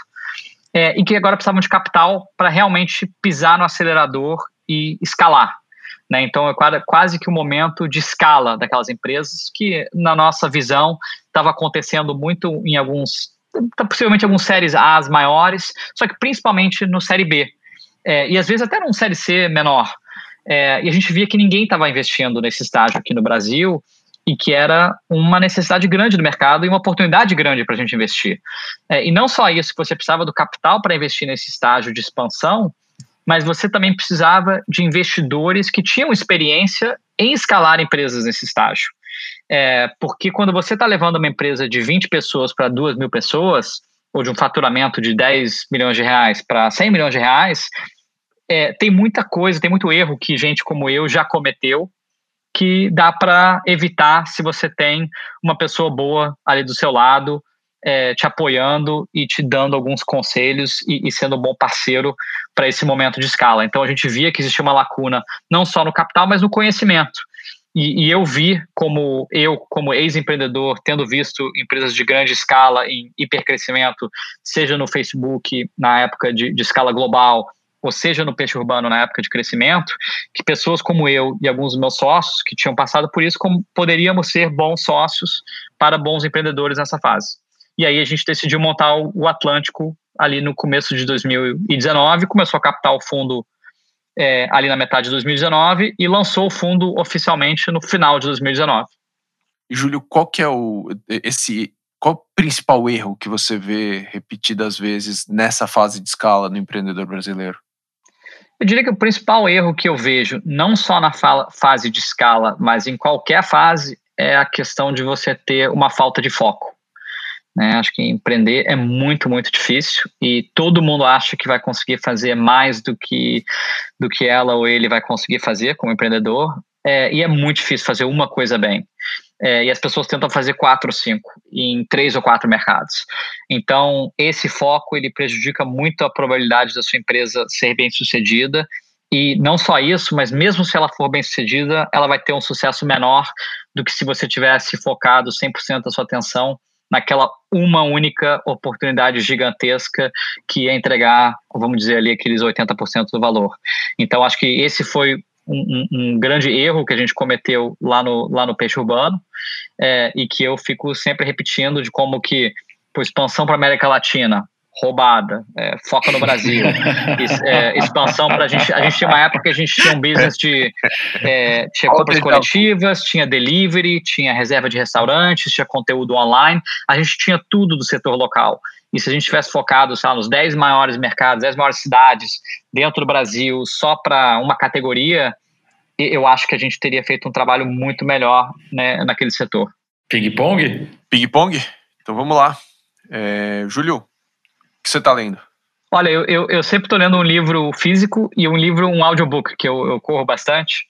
é, e que agora precisavam de capital para realmente pisar no acelerador e escalar. Né? Então, é quase que o um momento de escala daquelas empresas, que, na nossa visão, estava acontecendo muito em alguns, possivelmente alguns séries A maiores, só que principalmente no série B. É, e às vezes até num série C menor. É, e a gente via que ninguém estava investindo nesse estágio aqui no Brasil e que era uma necessidade grande do mercado e uma oportunidade grande para a gente investir. É, e não só isso, você precisava do capital para investir nesse estágio de expansão, mas você também precisava de investidores que tinham experiência em escalar empresas nesse estágio. É, porque quando você está levando uma empresa de 20 pessoas para 2 mil pessoas, ou de um faturamento de 10 milhões de reais para 100 milhões de reais, é, tem muita coisa, tem muito erro que gente como eu já cometeu que dá para evitar se você tem uma pessoa boa ali do seu lado é, te apoiando e te dando alguns conselhos e, e sendo um bom parceiro para esse momento de escala. Então a gente via que existia uma lacuna não só no capital, mas no conhecimento. E, e eu vi como eu, como ex-empreendedor, tendo visto empresas de grande escala em hipercrescimento, seja no Facebook na época de, de escala global, ou seja no peixe urbano na época de crescimento, que pessoas como eu e alguns dos meus sócios que tinham passado por isso, como poderíamos ser bons sócios para bons empreendedores nessa fase. E aí a gente decidiu montar o Atlântico ali no começo de 2019, começou a captar o fundo é, ali na metade de 2019 e lançou o fundo oficialmente no final de 2019. Júlio, qual que é o esse qual o principal erro que você vê repetidas vezes nessa fase de escala no empreendedor brasileiro? Eu diria que o principal erro que eu vejo, não só na fase de escala, mas em qualquer fase, é a questão de você ter uma falta de foco. Né? Acho que empreender é muito, muito difícil e todo mundo acha que vai conseguir fazer mais do que, do que ela ou ele vai conseguir fazer como empreendedor. É, e é muito difícil fazer uma coisa bem. É, e as pessoas tentam fazer quatro ou cinco em três ou quatro mercados. Então, esse foco ele prejudica muito a probabilidade da sua empresa ser bem sucedida. E não só isso, mas mesmo se ela for bem sucedida, ela vai ter um sucesso menor do que se você tivesse focado 100% da sua atenção naquela uma única oportunidade gigantesca que é entregar, vamos dizer ali, aqueles 80% do valor. Então, acho que esse foi um, um, grande erro que a gente cometeu lá no, lá no peixe urbano é, e que eu fico sempre repetindo de como que, por expansão para a América Latina, roubada, é, foca no Brasil, é, expansão para a gente. A gente tinha uma época que a gente tinha um business de é, tinha compras coletivas, tinha delivery, tinha reserva de restaurantes, tinha conteúdo online, a gente tinha tudo do setor local. E se a gente tivesse focado, sei lá, nos 10 maiores mercados, 10 maiores cidades dentro do Brasil, só para uma categoria, eu acho que a gente teria feito um trabalho muito melhor né, naquele setor. Ping-pong? Ping-pong? Então vamos lá. É, Júlio, que você está lendo? Olha, eu, eu, eu sempre estou lendo um livro físico e um livro, um audiobook, que eu, eu corro bastante.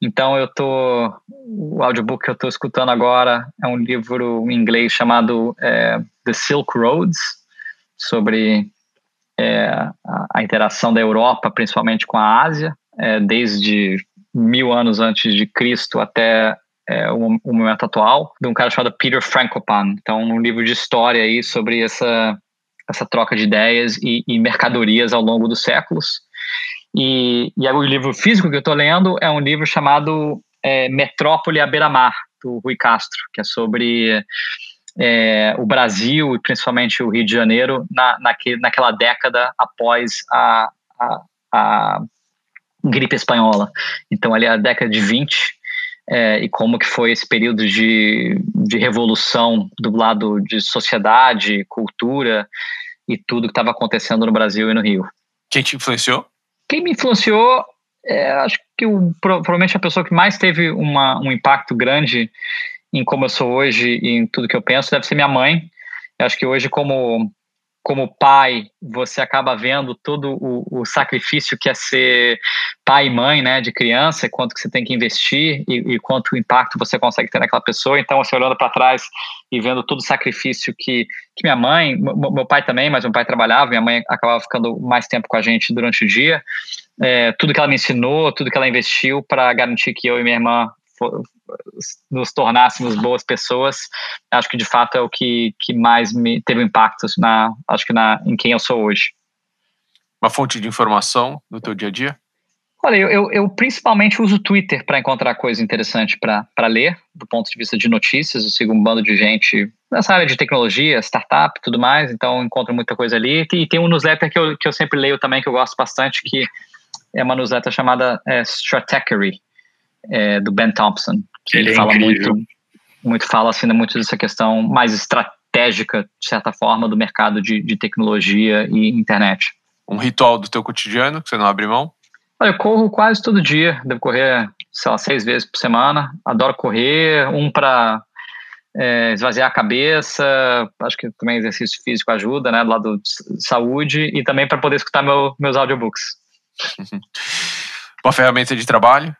Então eu tô. O audiobook que eu estou escutando agora é um livro em inglês chamado é, The Silk Roads, sobre é, a, a, interação da Europa, principalmente com a Ásia, é, desde mil anos antes de Cristo até é, o, o, momento atual, de um cara chamado Peter Frankopan. Então, um livro de história aí sobre essa, essa troca de ideias e, e mercadorias ao longo dos séculos. E, e o livro físico que eu estou lendo é um livro chamado é, Metrópole à beira-mar, do Rui Castro, que é sobre é, o Brasil e principalmente o Rio de Janeiro na, naque, naquela década após a, a, a gripe espanhola. Então, ali é a década de 20, é, e como que foi esse período de, de revolução do lado de sociedade, cultura e tudo que estava acontecendo no Brasil e no Rio. Quem te influenciou? Quem me influenciou, é, acho que o, provavelmente a pessoa que mais teve uma, um impacto grande em como eu sou hoje e em tudo que eu penso deve ser minha mãe. Eu acho que hoje, como como pai, você acaba vendo todo o, o, sacrifício que é ser pai e mãe, né, de criança, quanto que você tem que investir e, e quanto impacto você consegue ter naquela pessoa. Então, você olhando para trás e vendo todo o sacrifício que, que minha mãe, meu pai também, mas meu pai trabalhava, minha mãe acabava ficando mais tempo com a gente durante o dia, é, tudo que ela me ensinou, tudo que ela investiu para garantir que eu e minha irmã nos tornássemos boas pessoas, acho que de fato é o que, que mais me teve impacto na, acho que na, em quem eu sou hoje. Uma fonte de informação no teu dia a dia? Olha, eu, eu, eu principalmente uso o Twitter para encontrar coisa interessante para ler, do ponto de vista de notícias. Eu sigo um bando de gente nessa área de tecnologia, startup e tudo mais, então encontro muita coisa ali. E tem um newsletter que eu, que eu sempre leio também, que eu gosto bastante, que é uma newsletter chamada é, Stratechery, é, do Ben Thompson, ele, ele é fala muito, muito fala assim, né, muito dessa questão mais estratégica, de certa forma, do mercado de, de tecnologia e internet. Um ritual do teu cotidiano que você não abre mão? Olha, eu corro quase todo dia, devo correr, sei lá, seis vezes por semana. Adoro correr, um para é, esvaziar a cabeça, acho que também exercício físico ajuda, né, do lado de saúde, e também para poder escutar meu, meus audiobooks. Uma ferramenta de trabalho?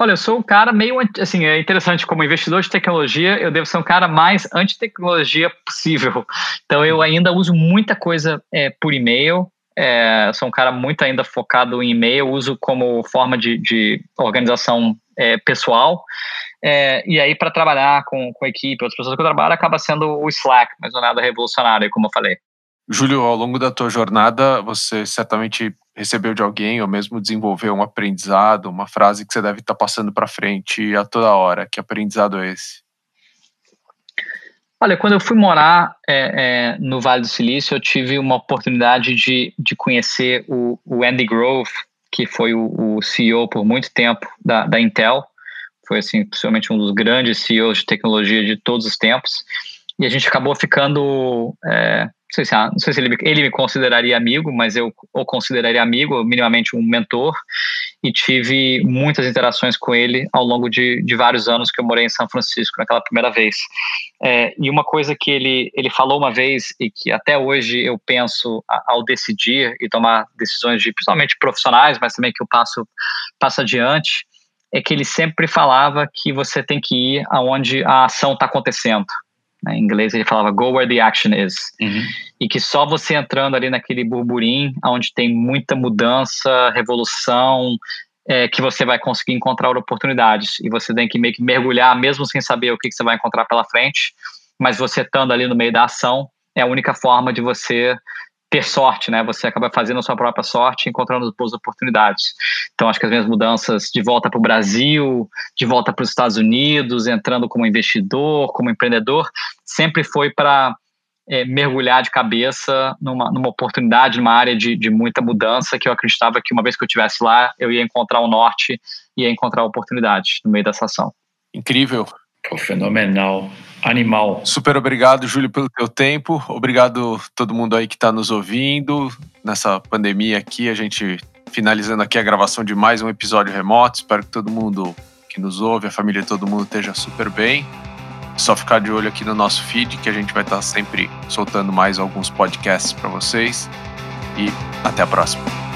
Olha, eu sou um cara meio, assim, é interessante, como investidor de tecnologia, eu devo ser um cara mais anti-tecnologia possível. Então, eu ainda uso muita coisa é, por e-mail, é, sou um cara muito ainda focado em e-mail, uso como forma de, de organização é, pessoal. É, e aí, para trabalhar com, com equipe, outras pessoas que eu trabalho, acaba sendo o Slack, mas não é nada revolucionário, como eu falei. Júlio, ao longo da tua jornada, você certamente recebeu de alguém ou mesmo desenvolveu um aprendizado, uma frase que você deve estar passando para frente a toda hora. Que aprendizado é esse? Olha, quando eu fui morar é, é, no Vale do Silício, eu tive uma oportunidade de, de conhecer o, o Andy Grove, que foi o, o, CEO por muito tempo da, da Intel. Foi, assim, possivelmente um dos grandes CEOs de tecnologia de todos os tempos. E a gente acabou ficando é, sei se, não sei se ele, ele me consideraria amigo, mas eu o consideraria amigo, minimamente um mentor, e tive muitas interações com ele ao longo de, de vários anos que eu morei em São Francisco, naquela primeira vez. É, e uma coisa que ele, ele falou uma vez e que até hoje eu penso ao decidir e tomar decisões de, principalmente profissionais, mas também que eu passo, passo adiante, é que ele sempre falava que você tem que ir aonde a ação está acontecendo. Né? Em inglês ele falava go where the action is. Uhum. E que só você entrando ali naquele burburinho, onde tem muita mudança, revolução, é, que você vai conseguir encontrar oportunidades. E você tem que meio que mergulhar, mesmo sem saber o que, que você vai encontrar pela frente. Mas você estando ali no meio da ação, é a única forma de você ter sorte, né? Você acaba fazendo a sua própria sorte, encontrando boas oportunidades. Então, acho que as minhas mudanças de volta para o Brasil, de volta para os Estados Unidos, entrando como investidor, como empreendedor, sempre foi para é, mergulhar de cabeça numa, numa oportunidade, numa área de, de muita mudança, que eu acreditava que uma vez que eu estivesse lá, eu ia encontrar o norte, ia encontrar oportunidade no meio dessa ação. Incrível. Pô, fenomenal. Animal. Super obrigado, Júlio, pelo teu tempo. Obrigado todo mundo aí que está nos ouvindo. Nessa pandemia aqui, a gente finalizando aqui a gravação de mais um episódio remoto. Espero que todo mundo que nos ouve, a família de todo mundo esteja super bem. Só ficar de olho aqui no nosso feed, que a gente vai estar sempre soltando mais alguns podcasts para vocês. E até a próxima.